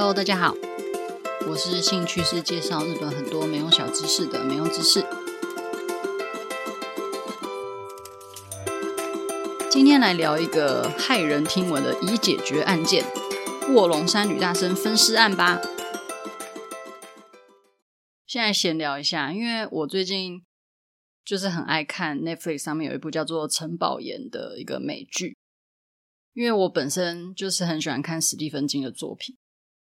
Hello，大家好，我是兴趣是介绍日本很多没用小知识的没用知识。今天来聊一个骇人听闻的已解决案件——卧龙山女大生分尸案吧。现在闲聊一下，因为我最近就是很爱看 Netflix 上面有一部叫做《陈宝岩》的一个美剧。因为我本身就是很喜欢看史蒂芬金的作品，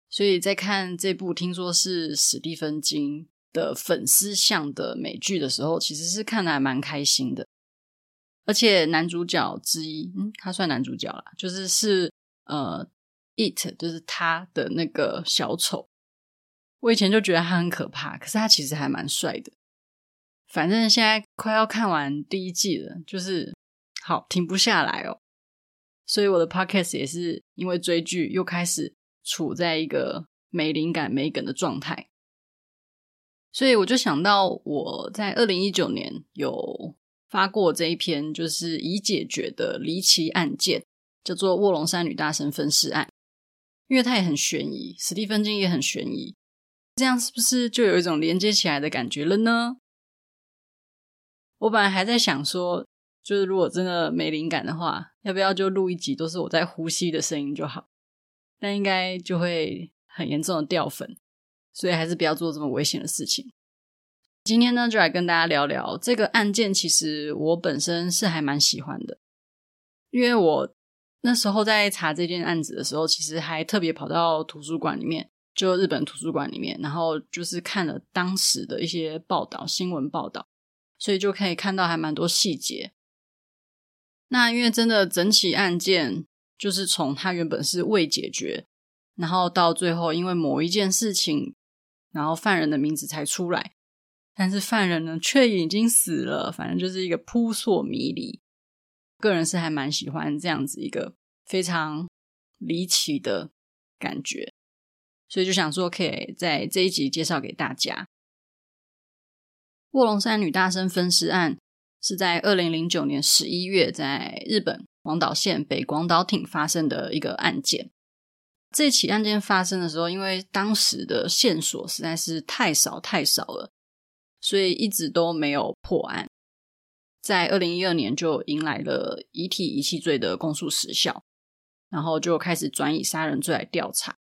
所以在看这部听说是史蒂芬金的粉丝向的美剧的时候，其实是看得还蛮开心的。而且男主角之一，嗯，他算男主角啦，就是是呃，It，就是他的那个小丑。我以前就觉得他很可怕，可是他其实还蛮帅的。反正现在快要看完第一季了，就是好停不下来哦。所以我的 podcast 也是因为追剧又开始处在一个没灵感、没梗的状态，所以我就想到我在二零一九年有发过这一篇，就是已解决的离奇案件，叫做卧龙山女大生分尸案，因为它也很悬疑，史蒂芬金也很悬疑，这样是不是就有一种连接起来的感觉了呢？我本来还在想说。就是如果真的没灵感的话，要不要就录一集都是我在呼吸的声音就好？但应该就会很严重的掉粉，所以还是不要做这么危险的事情。今天呢，就来跟大家聊聊这个案件。其实我本身是还蛮喜欢的，因为我那时候在查这件案子的时候，其实还特别跑到图书馆里面，就日本图书馆里面，然后就是看了当时的一些报道、新闻报道，所以就可以看到还蛮多细节。那因为真的整起案件，就是从他原本是未解决，然后到最后因为某一件事情，然后犯人的名字才出来，但是犯人呢却已经死了，反正就是一个扑朔迷离。个人是还蛮喜欢这样子一个非常离奇的感觉，所以就想说可以在这一集介绍给大家。卧龙山女大生分尸案。是在二零零九年十一月，在日本广岛县北广岛町发生的一个案件。这起案件发生的时候，因为当时的线索实在是太少太少了，所以一直都没有破案。在二零一二年，就迎来了遗体遗弃罪的公诉时效，然后就开始转以杀人罪来调查。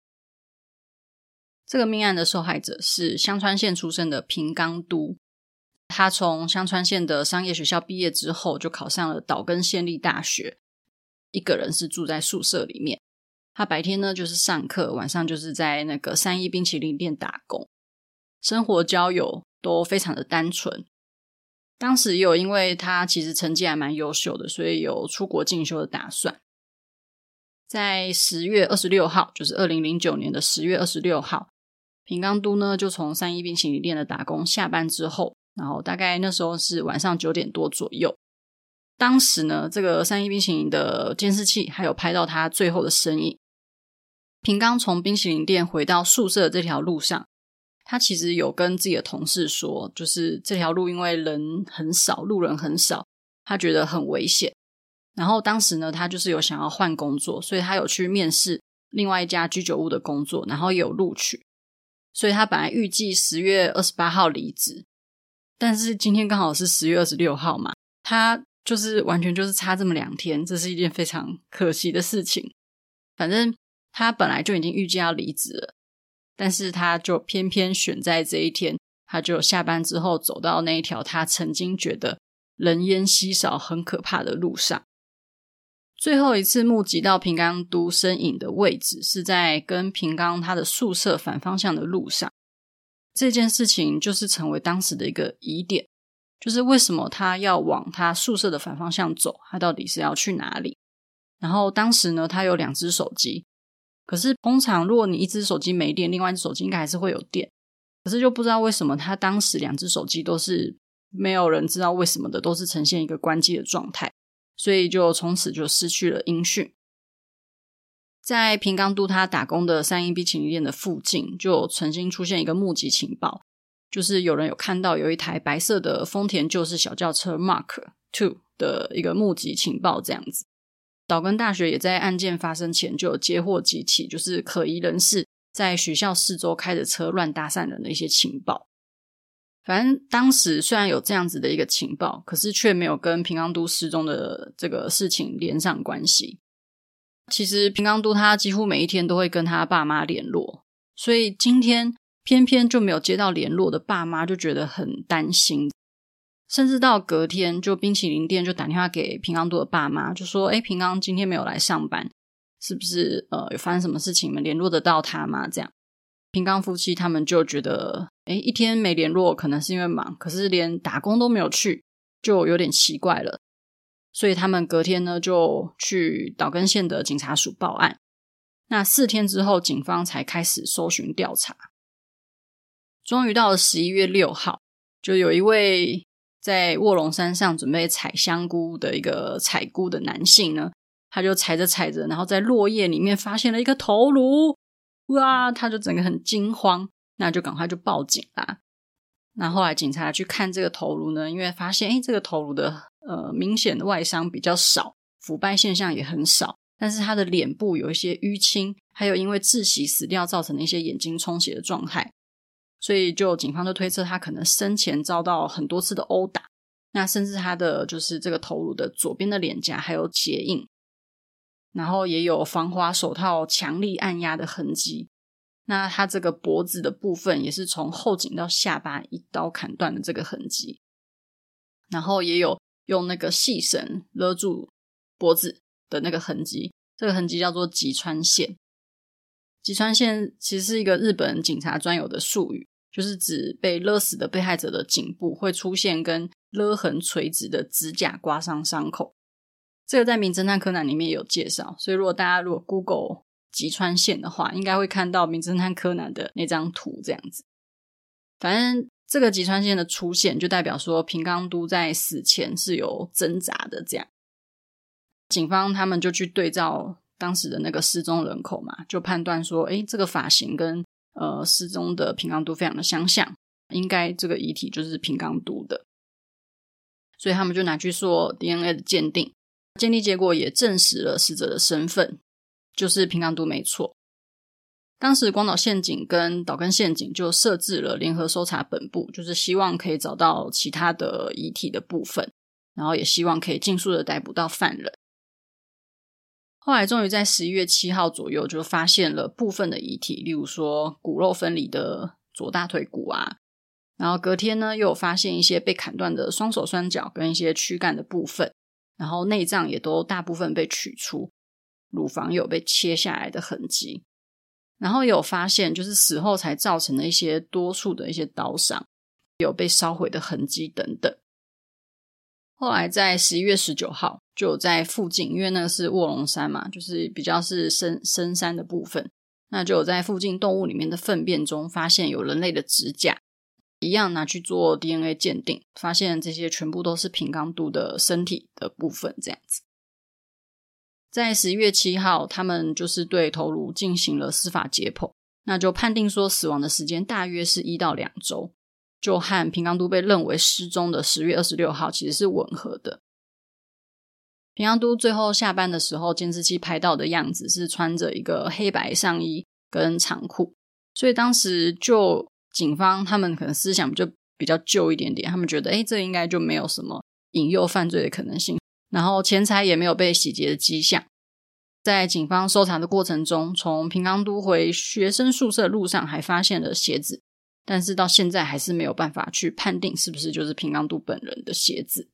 这个命案的受害者是香川县出生的平冈都。他从香川县的商业学校毕业之后，就考上了岛根县立大学。一个人是住在宿舍里面。他白天呢就是上课，晚上就是在那个三一冰淇淋店打工。生活交友都非常的单纯。当时也有因为他其实成绩还蛮优秀的，所以有出国进修的打算。在十月二十六号，就是二零零九年的十月二十六号，平冈都呢就从三一冰淇淋店的打工下班之后。然后大概那时候是晚上九点多左右，当时呢，这个三一冰淇淋的监视器还有拍到他最后的身影。平刚从冰淇淋店回到宿舍的这条路上，他其实有跟自己的同事说，就是这条路因为人很少，路人很少，他觉得很危险。然后当时呢，他就是有想要换工作，所以他有去面试另外一家居酒屋的工作，然后也有录取。所以他本来预计十月二十八号离职。但是今天刚好是十月二十六号嘛，他就是完全就是差这么两天，这是一件非常可惜的事情。反正他本来就已经预计要离职了，但是他就偏偏选在这一天，他就下班之后走到那一条他曾经觉得人烟稀少、很可怕的路上。最后一次目击到平冈都身影的位置是在跟平冈他的宿舍反方向的路上。这件事情就是成为当时的一个疑点，就是为什么他要往他宿舍的反方向走？他到底是要去哪里？然后当时呢，他有两只手机，可是通常如果你一只手机没电，另外一只手机应该还是会有电，可是就不知道为什么他当时两只手机都是没有人知道为什么的，都是呈现一个关机的状态，所以就从此就失去了音讯。在平冈都他打工的三一冰淇淋店的附近，就曾经出现一个目击情报，就是有人有看到有一台白色的丰田旧式小轿车 Mark Two 的一个目击情报，这样子。岛根大学也在案件发生前就有接获几起，就是可疑人士在学校四周开着车乱搭讪人的一些情报。反正当时虽然有这样子的一个情报，可是却没有跟平冈都失踪的这个事情连上关系。其实平冈都他几乎每一天都会跟他爸妈联络，所以今天偏偏就没有接到联络的爸妈就觉得很担心，甚至到隔天就冰淇淋店就打电话给平冈都的爸妈，就说：“哎，平冈今天没有来上班，是不是呃有发生什么事情？你们联络得到他吗？”这样。平冈夫妻他们就觉得，哎，一天没联络，可能是因为忙，可是连打工都没有去，就有点奇怪了。所以他们隔天呢，就去岛根县的警察署报案。那四天之后，警方才开始搜寻调查。终于到了十一月六号，就有一位在卧龙山上准备采香菇的一个采菇的男性呢，他就采着采着，然后在落叶里面发现了一个头颅。哇！他就整个很惊慌，那就赶快就报警啦。那后来警察去看这个头颅呢，因为发现诶这个头颅的呃明显的外伤比较少，腐败现象也很少，但是他的脸部有一些淤青，还有因为窒息死掉造成的一些眼睛充血的状态，所以就警方就推测他可能生前遭到很多次的殴打，那甚至他的就是这个头颅的左边的脸颊还有鞋印。然后也有防滑手套强力按压的痕迹，那他这个脖子的部分也是从后颈到下巴一刀砍断的这个痕迹，然后也有用那个细绳勒住脖子的那个痕迹，这个痕迹叫做脊穿线。击穿线其实是一个日本警察专有的术语，就是指被勒死的被害者的颈部会出现跟勒痕垂直的指甲刮伤伤口。这个在《名侦探柯南》里面有介绍，所以如果大家如果 Google 击穿线的话，应该会看到《名侦探柯南》的那张图这样子。反正这个击穿线的出现，就代表说平冈都在死前是有挣扎的。这样，警方他们就去对照当时的那个失踪人口嘛，就判断说，诶，这个发型跟呃失踪的平冈都非常的相像，应该这个遗体就是平冈都的，所以他们就拿去做 DNA 的鉴定。鉴定结果也证实了死者的身份，就是平冈都没错。当时广岛县警跟岛根县警就设置了联合搜查本部，就是希望可以找到其他的遗体的部分，然后也希望可以尽速的逮捕到犯人。后来终于在十一月七号左右就发现了部分的遗体，例如说骨肉分离的左大腿骨啊，然后隔天呢又有发现一些被砍断的双手双脚跟一些躯干的部分。然后内脏也都大部分被取出，乳房有被切下来的痕迹，然后有发现就是死后才造成的一些多处的一些刀伤，有被烧毁的痕迹等等。后来在十一月十九号，就在附近，因为那个是卧龙山嘛，就是比较是深深山的部分，那就有在附近动物里面的粪便中发现有人类的指甲。一样拿去做 DNA 鉴定，发现这些全部都是平冈度的身体的部分，这样子。在十一月七号，他们就是对头颅进行了司法解剖，那就判定说死亡的时间大约是一到两周，就和平冈都被认为失踪的十月二十六号其实是吻合的。平冈都最后下班的时候，监视器拍到的样子是穿着一个黑白上衣跟长裤，所以当时就。警方他们可能思想就比较旧一点点，他们觉得，诶，这应该就没有什么引诱犯罪的可能性，然后钱财也没有被洗劫的迹象。在警方搜查的过程中，从平冈都回学生宿舍路上还发现了鞋子，但是到现在还是没有办法去判定是不是就是平冈都本人的鞋子。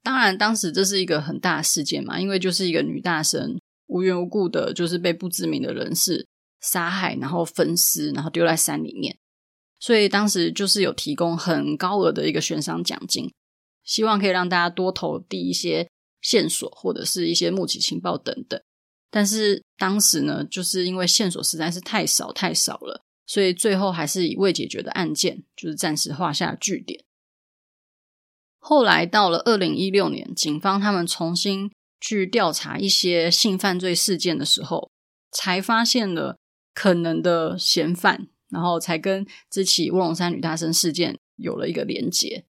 当然，当时这是一个很大的事件嘛，因为就是一个女大生无缘无故的，就是被不知名的人士。杀害，然后分尸，然后丢在山里面。所以当时就是有提供很高额的一个悬赏奖金，希望可以让大家多投递一些线索或者是一些目击情报等等。但是当时呢，就是因为线索实在是太少太少了，所以最后还是以未解决的案件就是暂时画下句点。后来到了二零一六年，警方他们重新去调查一些性犯罪事件的时候，才发现了。可能的嫌犯，然后才跟这起卧龙山女大生事件有了一个连结。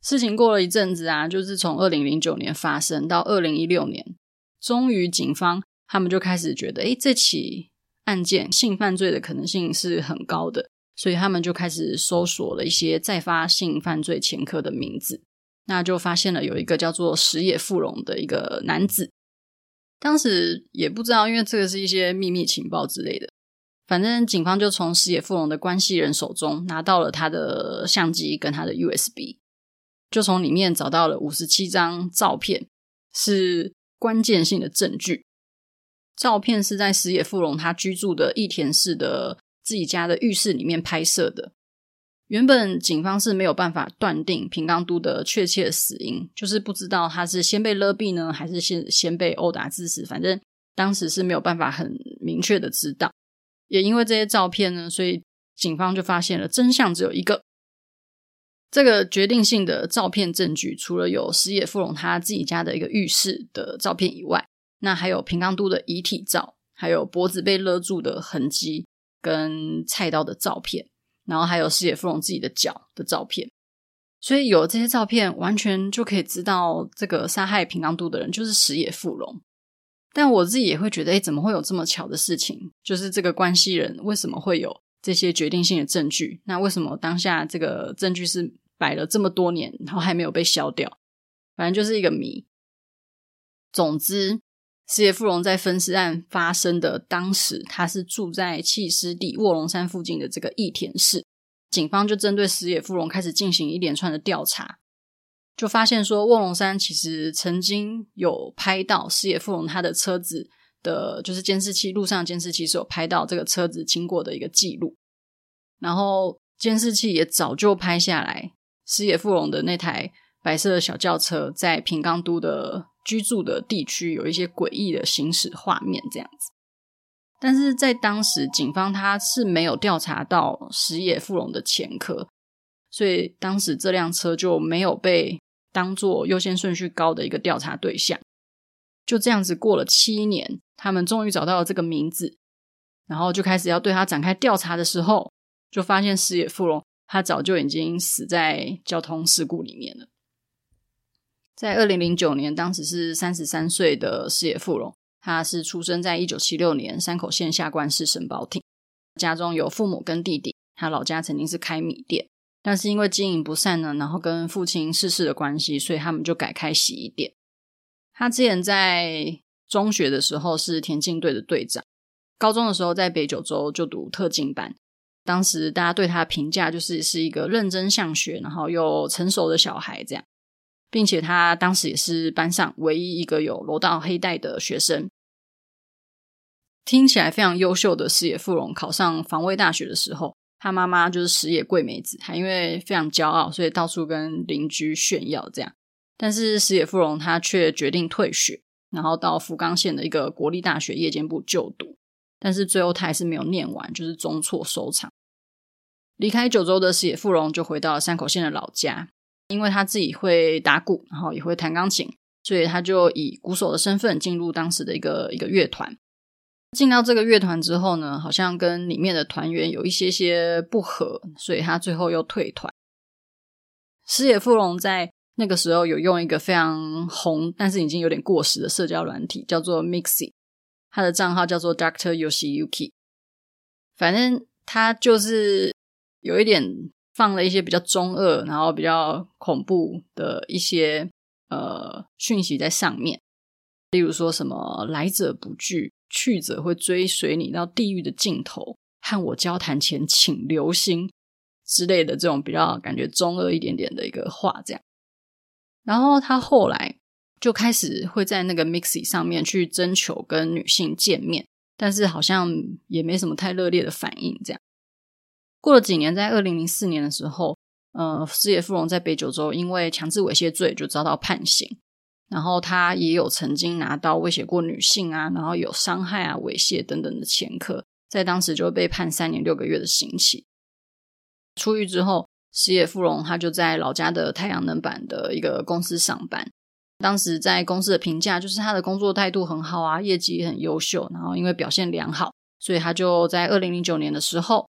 事情过了一阵子啊，就是从二零零九年发生到二零一六年，终于警方他们就开始觉得，诶，这起案件性犯罪的可能性是很高的，所以他们就开始搜索了一些再发性犯罪前科的名字，那就发现了有一个叫做矢野富隆的一个男子。当时也不知道，因为这个是一些秘密情报之类的。反正警方就从矢野富隆的关系人手中拿到了他的相机跟他的 USB，就从里面找到了五十七张照片，是关键性的证据。照片是在石野富隆他居住的益田市的自己家的浴室里面拍摄的。原本警方是没有办法断定平冈都的确切死因，就是不知道他是先被勒毙呢，还是先先被殴打致死。反正当时是没有办法很明确的知道。也因为这些照片呢，所以警方就发现了真相只有一个。这个决定性的照片证据，除了有石野富隆他自己家的一个浴室的照片以外，那还有平冈都的遗体照，还有脖子被勒住的痕迹，跟菜刀的照片。然后还有石野富隆自己的脚的照片，所以有了这些照片，完全就可以知道这个杀害平冈都的人就是石野富隆。但我自己也会觉得，诶，怎么会有这么巧的事情？就是这个关系人为什么会有这些决定性的证据？那为什么当下这个证据是摆了这么多年，然后还没有被消掉？反正就是一个谜。总之。石野富隆在分尸案发生的当时，他是住在弃尸地卧龙山附近的这个益田市。警方就针对石野富隆开始进行一连串的调查，就发现说卧龙山其实曾经有拍到石野富隆他的车子的，就是监视器，路上监视器是有拍到这个车子经过的一个记录。然后监视器也早就拍下来石野富隆的那台白色的小轿车在平冈都的。居住的地区有一些诡异的行驶画面，这样子。但是在当时，警方他是没有调查到石野富隆的前科，所以当时这辆车就没有被当做优先顺序高的一个调查对象。就这样子过了七年，他们终于找到了这个名字，然后就开始要对他展开调查的时候，就发现石野富隆他早就已经死在交通事故里面了。在二零零九年，当时是三十三岁的矢野富隆，他是出生在一九七六年山口县下关市神保町，家中有父母跟弟弟。他老家曾经是开米店，但是因为经营不善呢，然后跟父亲逝世的关系，所以他们就改开洗衣店。他之前在中学的时候是田径队的队长，高中的时候在北九州就读特进班。当时大家对他的评价就是是一个认真向学，然后又成熟的小孩这样。并且他当时也是班上唯一一个有柔道黑带的学生，听起来非常优秀的矢野富隆考上防卫大学的时候，他妈妈就是矢野贵美子，还因为非常骄傲，所以到处跟邻居炫耀这样。但是矢野富隆他却决定退学，然后到福冈县的一个国立大学夜间部就读，但是最后他还是没有念完，就是中辍收场。离开九州的矢野富隆就回到了山口县的老家。因为他自己会打鼓，然后也会弹钢琴，所以他就以鼓手的身份进入当时的一个一个乐团。进到这个乐团之后呢，好像跟里面的团员有一些些不合，所以他最后又退团。矢野富隆在那个时候有用一个非常红，但是已经有点过时的社交软体，叫做 Mixi，他的账号叫做 Doctor Yoshiyuki。反正他就是有一点。放了一些比较中二，然后比较恐怖的一些呃讯息在上面，例如说什么“来者不拒，去者会追随你到地狱的尽头”，和我交谈前请留心之类的这种比较感觉中二一点点的一个话，这样。然后他后来就开始会在那个 Mixi 上面去征求跟女性见面，但是好像也没什么太热烈的反应，这样。过了几年，在二零零四年的时候，呃，矢野富隆在北九州因为强制猥亵罪就遭到判刑。然后他也有曾经拿刀威胁过女性啊，然后有伤害啊、猥亵等等的前科，在当时就被判三年六个月的刑期。出狱之后，矢野富隆他就在老家的太阳能板的一个公司上班。当时在公司的评价就是他的工作态度很好啊，业绩也很优秀。然后因为表现良好，所以他就在二零零九年的时候。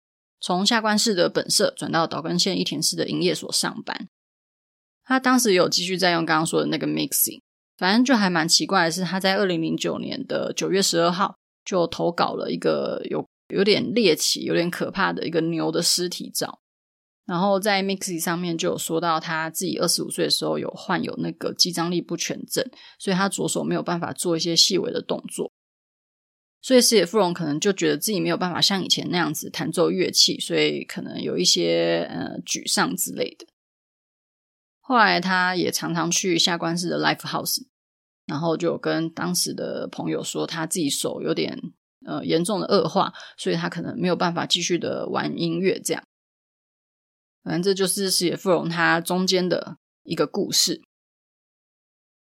从下关市的本社转到岛根县益田市的营业所上班，他当时有继续在用刚刚说的那个 mixing，反正就还蛮奇怪的是，他在二零零九年的九月十二号就投稿了一个有有点猎奇、有点可怕的一个牛的尸体照。然后在 Mixi 上面就有说到他自己二十五岁的时候有患有那个肌张力不全症，所以他左手没有办法做一些细微的动作。所以矢野富荣可能就觉得自己没有办法像以前那样子弹奏乐器，所以可能有一些呃沮丧之类的。后来他也常常去下关市的 Live House，然后就跟当时的朋友说他自己手有点呃严重的恶化，所以他可能没有办法继续的玩音乐这样。反正这就是矢野富荣他中间的一个故事。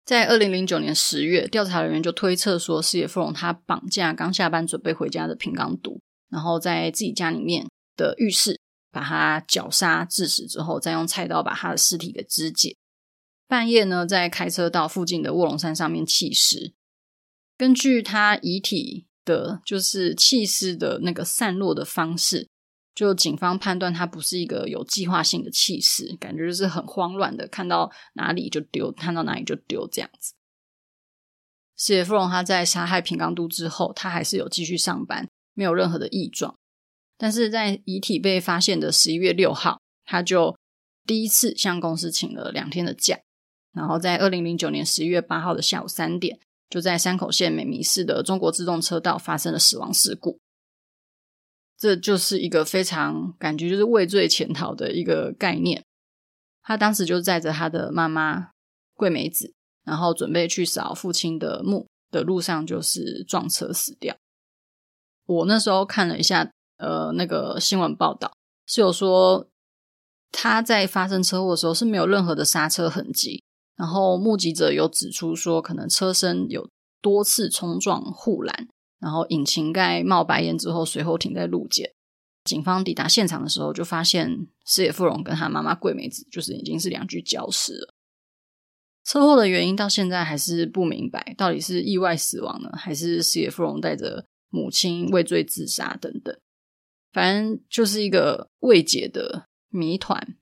在二零零九年十月，调查人员就推测说，四野富荣他绑架刚下班准备回家的平冈都，然后在自己家里面的浴室把他绞杀致死之后，再用菜刀把他的尸体给肢解。半夜呢，再开车到附近的卧龙山上面弃尸。根据他遗体的，就是弃尸的那个散落的方式。就警方判断他不是一个有计划性的气势，感觉就是很慌乱的，看到哪里就丢，看到哪里就丢这样子。矢野富荣他在杀害平冈都之后，他还是有继续上班，没有任何的异状。但是在遗体被发现的十一月六号，他就第一次向公司请了两天的假，然后在二零零九年十一月八号的下午三点，就在山口县美弥市的中国自动车道发生了死亡事故。这就是一个非常感觉就是畏罪潜逃的一个概念。他当时就载着他的妈妈桂美子，然后准备去扫父亲的墓的路上，就是撞车死掉。我那时候看了一下，呃，那个新闻报道是有说他在发生车祸的时候是没有任何的刹车痕迹，然后目击者有指出说，可能车身有多次冲撞护栏。然后引擎盖冒白烟之后，随后停在路肩。警方抵达现场的时候，就发现矢野富荣跟他妈妈桂美子就是已经是两具焦尸了。车祸的原因到现在还是不明白，到底是意外死亡呢，还是矢野富荣带着母亲畏罪自杀等等。反正就是一个未解的谜团。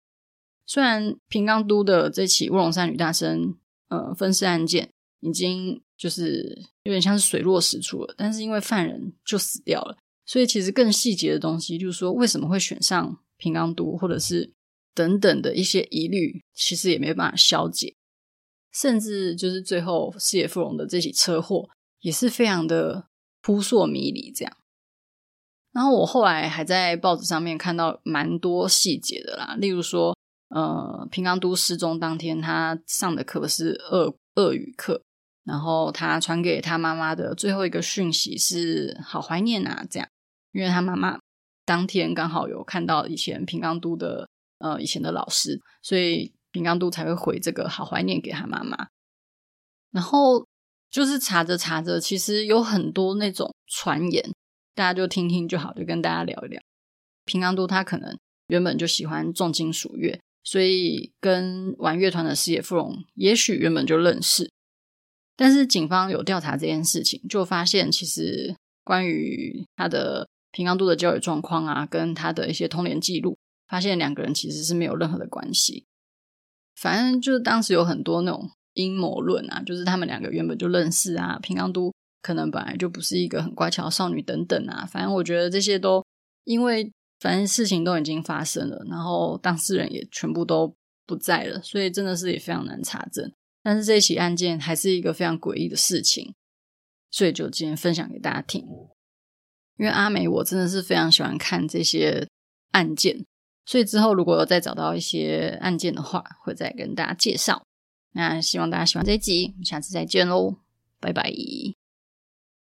虽然平冈都的这起乌龙山女大生呃分尸案件已经。就是有点像是水落石出了，但是因为犯人就死掉了，所以其实更细节的东西，就是说为什么会选上平冈都，或者是等等的一些疑虑，其实也没办法消解。甚至就是最后四野富荣的这起车祸也是非常的扑朔迷离，这样。然后我后来还在报纸上面看到蛮多细节的啦，例如说，呃，平冈都失踪当天，他上的课是俄俄语课。然后他传给他妈妈的最后一个讯息是“好怀念啊”这样，因为他妈妈当天刚好有看到以前平冈都的呃以前的老师，所以平冈都才会回这个“好怀念”给他妈妈。然后就是查着查着，其实有很多那种传言，大家就听听就好，就跟大家聊一聊。平冈都他可能原本就喜欢重金属乐，所以跟玩乐团的矢野富荣也许原本就认识。但是警方有调查这件事情，就发现其实关于他的平冈都的交友状况啊，跟他的一些通联记录，发现两个人其实是没有任何的关系。反正就是当时有很多那种阴谋论啊，就是他们两个原本就认识啊，平冈都可能本来就不是一个很乖巧少女等等啊。反正我觉得这些都因为反正事情都已经发生了，然后当事人也全部都不在了，所以真的是也非常难查证。但是这起案件还是一个非常诡异的事情，所以就今天分享给大家听。因为阿美我真的是非常喜欢看这些案件，所以之后如果再找到一些案件的话，会再跟大家介绍。那希望大家喜欢这一集，下次再见喽，拜拜。